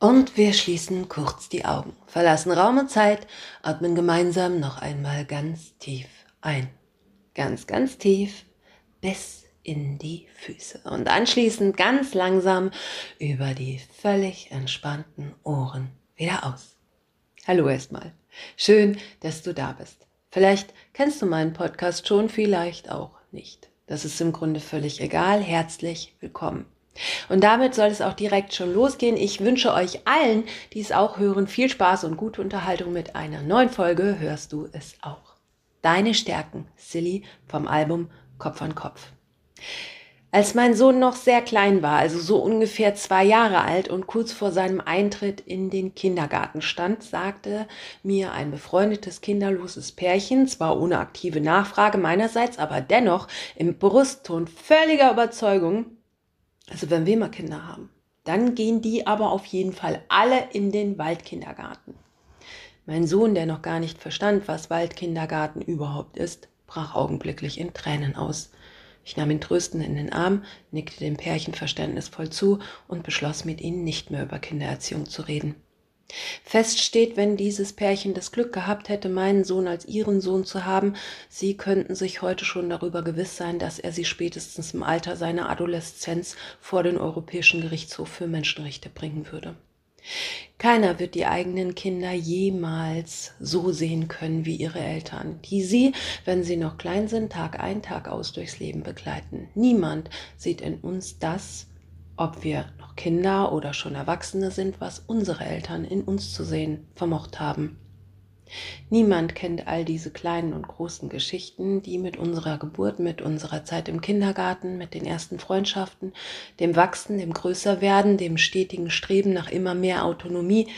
Und wir schließen kurz die Augen, verlassen Raum und Zeit, atmen gemeinsam noch einmal ganz tief ein. Ganz, ganz tief bis in die Füße. Und anschließend ganz langsam über die völlig entspannten Ohren wieder aus. Hallo erstmal. Schön, dass du da bist. Vielleicht kennst du meinen Podcast schon, vielleicht auch nicht. Das ist im Grunde völlig egal. Herzlich willkommen. Und damit soll es auch direkt schon losgehen. Ich wünsche euch allen, die es auch hören, viel Spaß und gute Unterhaltung mit einer neuen Folge. Hörst du es auch? Deine Stärken, Silly vom Album Kopf an Kopf. Als mein Sohn noch sehr klein war, also so ungefähr zwei Jahre alt und kurz vor seinem Eintritt in den Kindergarten stand, sagte mir ein befreundetes kinderloses Pärchen, zwar ohne aktive Nachfrage meinerseits, aber dennoch im Brustton völliger Überzeugung, also wenn wir mal Kinder haben, dann gehen die aber auf jeden Fall alle in den Waldkindergarten. Mein Sohn, der noch gar nicht verstand, was Waldkindergarten überhaupt ist, brach augenblicklich in Tränen aus. Ich nahm ihn tröstend in den Arm, nickte dem Pärchen verständnisvoll zu und beschloss mit ihnen nicht mehr über Kindererziehung zu reden. Fest steht, wenn dieses Pärchen das Glück gehabt hätte, meinen Sohn als ihren Sohn zu haben, sie könnten sich heute schon darüber gewiss sein, dass er sie spätestens im Alter seiner Adoleszenz vor den Europäischen Gerichtshof für Menschenrechte bringen würde. Keiner wird die eigenen Kinder jemals so sehen können wie ihre Eltern, die sie, wenn sie noch klein sind, Tag ein, Tag aus durchs Leben begleiten. Niemand sieht in uns das, ob wir noch Kinder oder schon Erwachsene sind, was unsere Eltern in uns zu sehen vermocht haben. Niemand kennt all diese kleinen und großen Geschichten, die mit unserer Geburt, mit unserer Zeit im Kindergarten, mit den ersten Freundschaften, dem Wachsen, dem Größerwerden, dem stetigen Streben nach immer mehr Autonomie,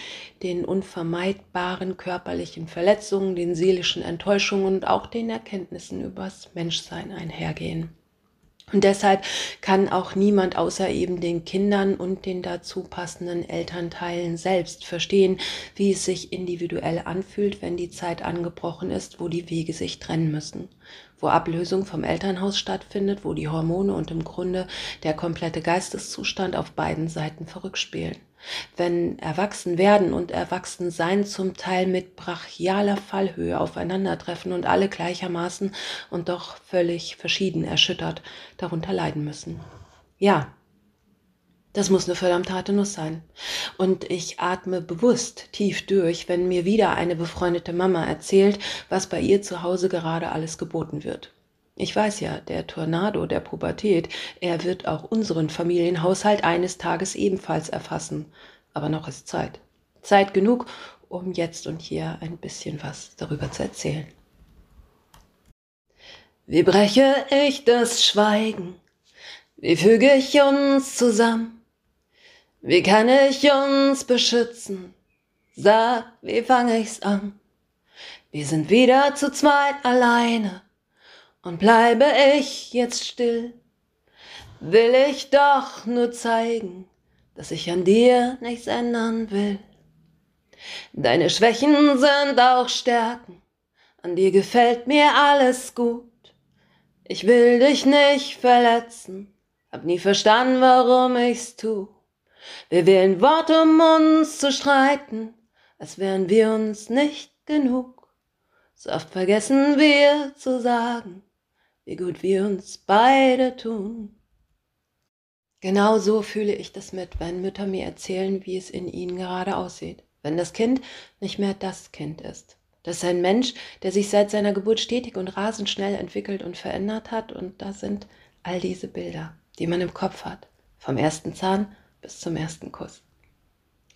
den unvermeidbaren körperlichen Verletzungen, den seelischen Enttäuschungen und auch den Erkenntnissen übers Menschsein einhergehen. Und deshalb kann auch niemand außer eben den Kindern und den dazu passenden Elternteilen selbst verstehen, wie es sich individuell anfühlt, wenn die Zeit angebrochen ist, wo die Wege sich trennen müssen, wo Ablösung vom Elternhaus stattfindet, wo die Hormone und im Grunde der komplette Geisteszustand auf beiden Seiten verrückt spielen wenn Erwachsenwerden und Erwachsensein zum Teil mit brachialer Fallhöhe aufeinandertreffen und alle gleichermaßen und doch völlig verschieden erschüttert darunter leiden müssen. Ja, das muss eine verdammt harte Nuss sein. Und ich atme bewusst tief durch, wenn mir wieder eine befreundete Mama erzählt, was bei ihr zu Hause gerade alles geboten wird. Ich weiß ja, der Tornado der Pubertät, er wird auch unseren Familienhaushalt eines Tages ebenfalls erfassen. Aber noch ist Zeit. Zeit genug, um jetzt und hier ein bisschen was darüber zu erzählen. Wie breche ich das Schweigen? Wie füge ich uns zusammen? Wie kann ich uns beschützen? Sag, wie fange ich's an? Wir sind wieder zu zweit alleine und bleibe ich jetzt still, will ich doch nur zeigen, dass ich an dir nichts ändern will. Deine Schwächen sind auch Stärken, an dir gefällt mir alles gut. Ich will dich nicht verletzen, hab nie verstanden, warum ich's tu. Wir wählen Worte, um uns zu streiten, als wären wir uns nicht genug. So oft vergessen wir zu sagen, wie gut wir uns beide tun. Genau so fühle ich das mit, wenn Mütter mir erzählen, wie es in ihnen gerade aussieht. Wenn das Kind nicht mehr das Kind ist. Das ist ein Mensch, der sich seit seiner Geburt stetig und rasend schnell entwickelt und verändert hat. Und da sind all diese Bilder, die man im Kopf hat. Vom ersten Zahn bis zum ersten Kuss.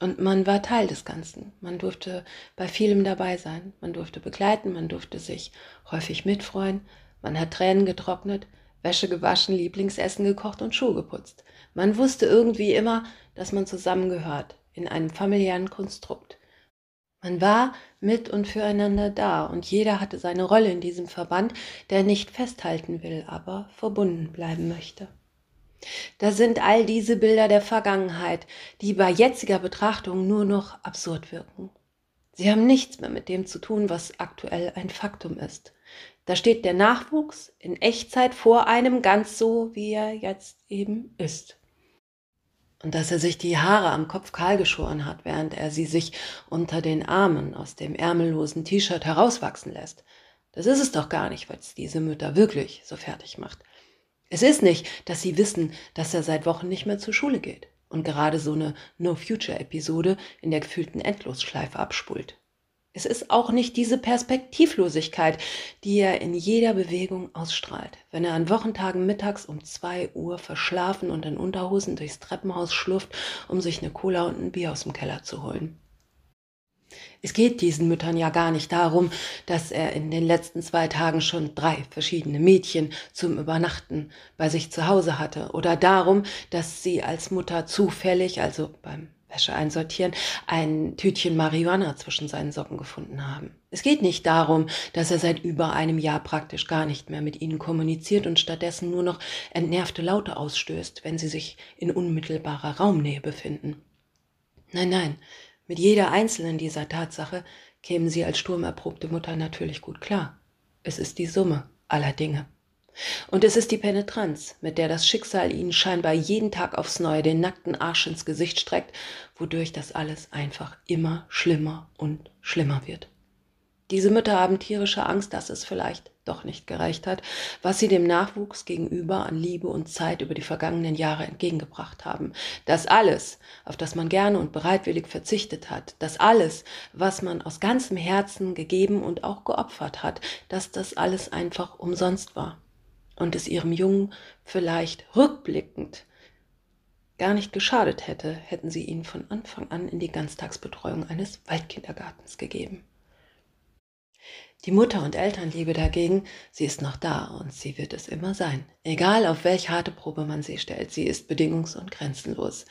Und man war Teil des Ganzen. Man durfte bei vielem dabei sein. Man durfte begleiten, man durfte sich häufig mitfreuen, man hat Tränen getrocknet, Wäsche gewaschen, Lieblingsessen gekocht und Schuhe geputzt. Man wusste irgendwie immer, dass man zusammengehört in einem familiären Konstrukt. Man war mit und füreinander da und jeder hatte seine Rolle in diesem Verband, der nicht festhalten will, aber verbunden bleiben möchte. Da sind all diese Bilder der Vergangenheit, die bei jetziger Betrachtung nur noch absurd wirken. Sie haben nichts mehr mit dem zu tun, was aktuell ein Faktum ist. Da steht der Nachwuchs in Echtzeit vor einem ganz so, wie er jetzt eben ist. und dass er sich die Haare am Kopf kahl geschoren hat, während er sie sich unter den Armen aus dem ärmellosen T-Shirt herauswachsen lässt. Das ist es doch gar nicht, es diese Mütter wirklich so fertig macht. Es ist nicht, dass sie wissen, dass er seit Wochen nicht mehr zur Schule geht und gerade so eine No-Future-Episode in der gefühlten Endlosschleife abspult. Es ist auch nicht diese Perspektivlosigkeit, die er in jeder Bewegung ausstrahlt, wenn er an Wochentagen mittags um zwei Uhr verschlafen und in Unterhosen durchs Treppenhaus schlurft, um sich eine Cola und ein Bier aus dem Keller zu holen. Es geht diesen Müttern ja gar nicht darum, dass er in den letzten zwei Tagen schon drei verschiedene Mädchen zum Übernachten bei sich zu Hause hatte oder darum, dass sie als Mutter zufällig, also beim Wäsche einsortieren, ein Tütchen Marihuana zwischen seinen Socken gefunden haben. Es geht nicht darum, dass er seit über einem Jahr praktisch gar nicht mehr mit ihnen kommuniziert und stattdessen nur noch entnervte Laute ausstößt, wenn sie sich in unmittelbarer Raumnähe befinden. Nein, nein, mit jeder einzelnen dieser Tatsache kämen sie als sturmerprobte Mutter natürlich gut klar. Es ist die Summe aller Dinge. Und es ist die Penetranz, mit der das Schicksal ihnen scheinbar jeden Tag aufs Neue den nackten Arsch ins Gesicht streckt, wodurch das alles einfach immer schlimmer und schlimmer wird. Diese Mütter haben tierische Angst, dass es vielleicht doch nicht gereicht hat, was sie dem Nachwuchs gegenüber an Liebe und Zeit über die vergangenen Jahre entgegengebracht haben. Dass alles, auf das man gerne und bereitwillig verzichtet hat, dass alles, was man aus ganzem Herzen gegeben und auch geopfert hat, dass das alles einfach umsonst war und es ihrem Jungen vielleicht rückblickend gar nicht geschadet hätte, hätten sie ihn von Anfang an in die Ganztagsbetreuung eines Waldkindergartens gegeben. Die Mutter- und Elternliebe dagegen, sie ist noch da und sie wird es immer sein. Egal auf welche harte Probe man sie stellt, sie ist bedingungs- und grenzenlos.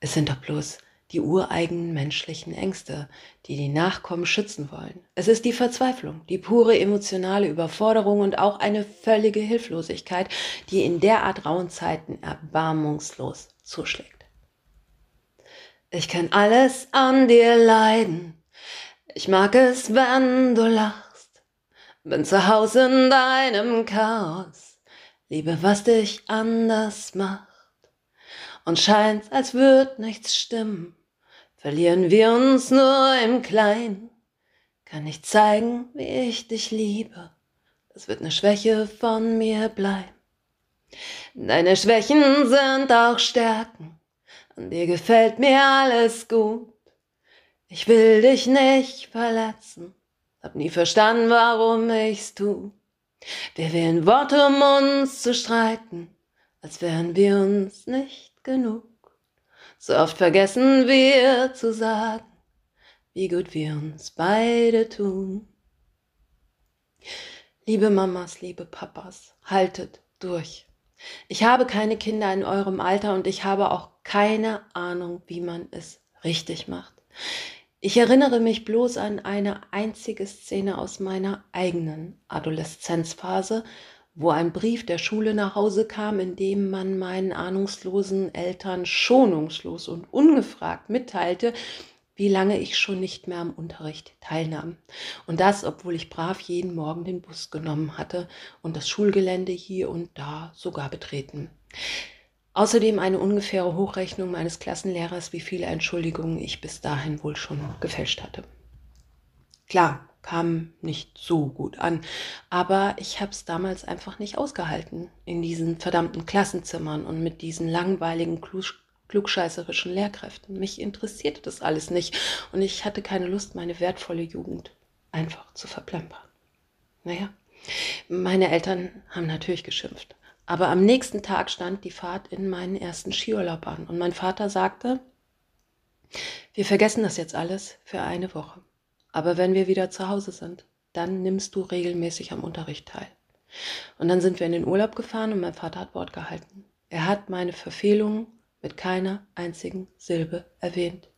Es sind doch bloß die ureigenen menschlichen Ängste, die die Nachkommen schützen wollen. Es ist die Verzweiflung, die pure emotionale Überforderung und auch eine völlige Hilflosigkeit, die in derart rauen Zeiten erbarmungslos zuschlägt. Ich kann alles an dir leiden. Ich mag es, wenn du lachst. Bin zu Hause in deinem Chaos. Liebe, was dich anders macht. Und scheint, als würd nichts stimmen verlieren wir uns nur im Kleinen. Kann ich zeigen, wie ich dich liebe, das wird eine Schwäche von mir bleiben. Deine Schwächen sind auch Stärken, an dir gefällt mir alles gut. Ich will dich nicht verletzen, hab nie verstanden, warum ich's tu. Wir wählen Worte, um uns zu streiten, als wären wir uns nicht genug. So oft vergessen wir zu sagen, wie gut wir uns beide tun. Liebe Mamas, liebe Papas, haltet durch. Ich habe keine Kinder in eurem Alter und ich habe auch keine Ahnung, wie man es richtig macht. Ich erinnere mich bloß an eine einzige Szene aus meiner eigenen Adoleszenzphase, wo ein Brief der Schule nach Hause kam, in dem man meinen ahnungslosen Eltern schonungslos und ungefragt mitteilte, wie lange ich schon nicht mehr am Unterricht teilnahm. Und das, obwohl ich brav jeden Morgen den Bus genommen hatte und das Schulgelände hier und da sogar betreten. Außerdem eine ungefähre Hochrechnung meines Klassenlehrers, wie viele Entschuldigungen ich bis dahin wohl schon gefälscht hatte. Klar, kam nicht so gut an. Aber ich habe es damals einfach nicht ausgehalten in diesen verdammten Klassenzimmern und mit diesen langweiligen, klugscheißerischen Lehrkräften. Mich interessierte das alles nicht und ich hatte keine Lust, meine wertvolle Jugend einfach zu verplempern. Naja, meine Eltern haben natürlich geschimpft. Aber am nächsten Tag stand die Fahrt in meinen ersten Skiurlaub an und mein Vater sagte, wir vergessen das jetzt alles für eine Woche. Aber wenn wir wieder zu Hause sind, dann nimmst du regelmäßig am Unterricht teil. Und dann sind wir in den Urlaub gefahren und mein Vater hat Wort gehalten. Er hat meine Verfehlungen mit keiner einzigen Silbe erwähnt.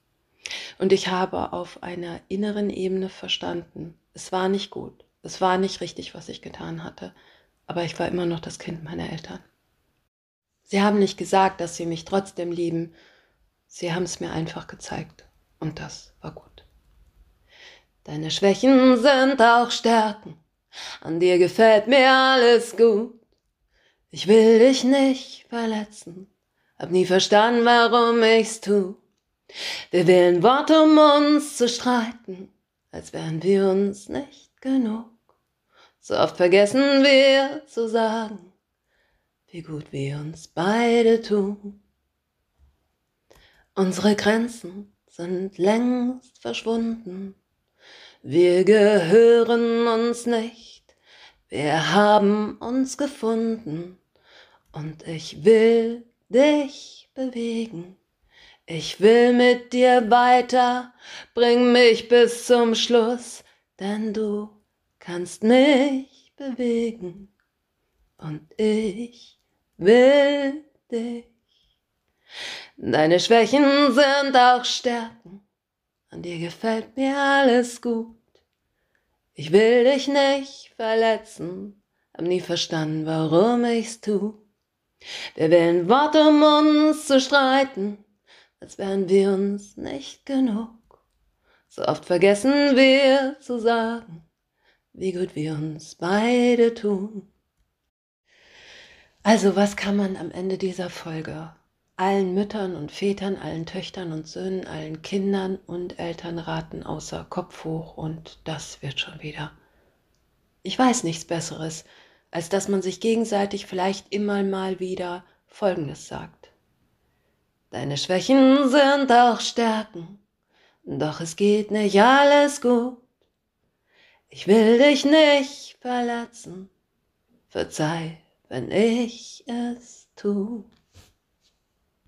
Und ich habe auf einer inneren Ebene verstanden, es war nicht gut, es war nicht richtig, was ich getan hatte, aber ich war immer noch das Kind meiner Eltern. Sie haben nicht gesagt, dass sie mich trotzdem lieben, sie haben es mir einfach gezeigt und das war gut. Deine Schwächen sind auch Stärken, an dir gefällt mir alles gut. Ich will dich nicht verletzen, hab nie verstanden, warum ich's tu. Wir wählen Worte, um uns zu streiten, als wären wir uns nicht genug. So oft vergessen wir zu sagen, wie gut wir uns beide tun. Unsere Grenzen sind längst verschwunden. Wir gehören uns nicht, wir haben uns gefunden. Und ich will dich bewegen. Ich will mit dir weiter, bring mich bis zum Schluss, denn du kannst mich bewegen. Und ich will dich. Deine Schwächen sind auch Stärken, an dir gefällt mir alles gut. Ich will dich nicht verletzen, hab nie verstanden, warum ich's tu. Wir wählen Worte, um uns zu streiten, als wären wir uns nicht genug. So oft vergessen wir zu sagen, wie gut wir uns beide tun. Also, was kann man am Ende dieser Folge allen Müttern und Vätern, allen Töchtern und Söhnen, allen Kindern und Eltern raten, außer Kopf hoch und das wird schon wieder. Ich weiß nichts Besseres, als dass man sich gegenseitig vielleicht immer mal wieder Folgendes sagt. Deine Schwächen sind auch Stärken, doch es geht nicht alles gut. Ich will dich nicht verletzen, verzeih, wenn ich es tu.